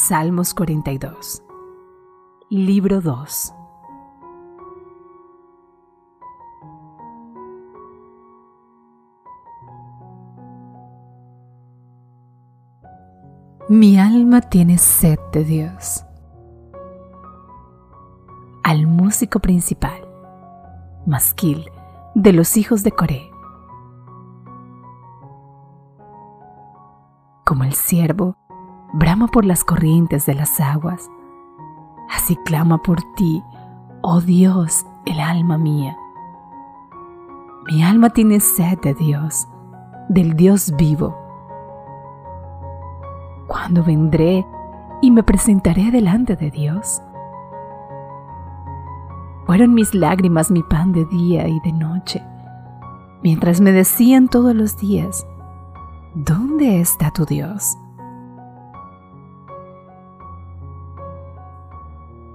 Salmos 42 Libro 2 Mi alma tiene sed de Dios. Al músico principal, Masquil, de los hijos de Coré. Como el ciervo, brama por las corrientes de las aguas. Así clama por ti, oh Dios, el alma mía. Mi alma tiene sed de Dios, del Dios vivo. ¿Cuándo vendré y me presentaré delante de Dios? Fueron mis lágrimas mi pan de día y de noche, mientras me decían todos los días, ¿dónde está tu Dios?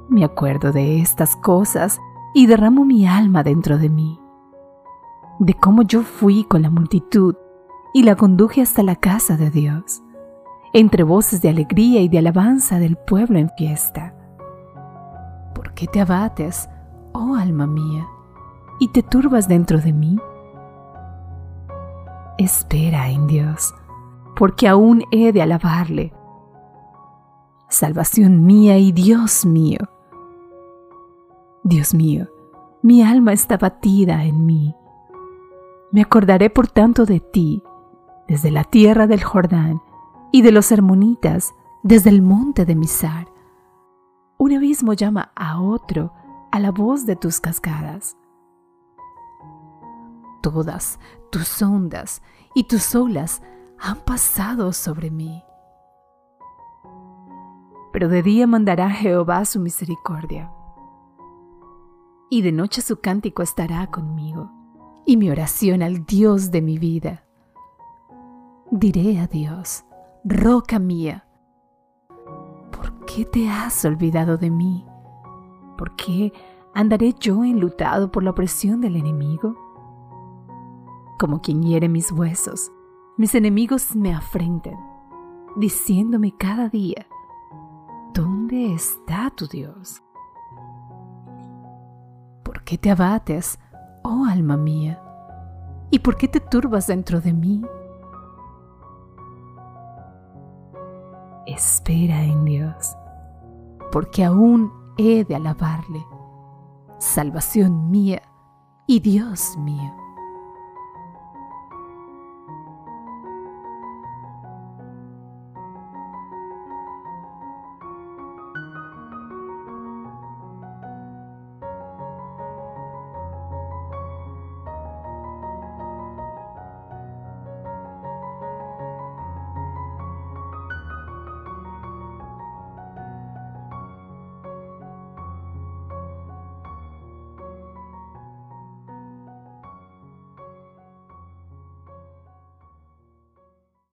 Me acuerdo de estas cosas y derramo mi alma dentro de mí, de cómo yo fui con la multitud y la conduje hasta la casa de Dios, entre voces de alegría y de alabanza del pueblo en fiesta. ¿Por qué te abates, oh alma mía, y te turbas dentro de mí? Espera en Dios, porque aún he de alabarle. Salvación mía y Dios mío Dios mío, mi alma está batida en mí. Me acordaré por tanto de ti, desde la tierra del Jordán, y de los hermonitas, desde el monte de Misar. Un abismo llama a otro a la voz de tus cascadas. Todas tus ondas y tus olas han pasado sobre mí. Pero de día mandará Jehová su misericordia y de noche su cántico estará conmigo, y mi oración al Dios de mi vida. Diré a Dios, roca mía, ¿por qué te has olvidado de mí? ¿Por qué andaré yo enlutado por la opresión del enemigo? Como quien hiere mis huesos, mis enemigos me afrenten, diciéndome cada día, ¿dónde está tu Dios? ¿Por qué te abates, oh alma mía? ¿Y por qué te turbas dentro de mí? Espera en Dios, porque aún he de alabarle, salvación mía y Dios mío.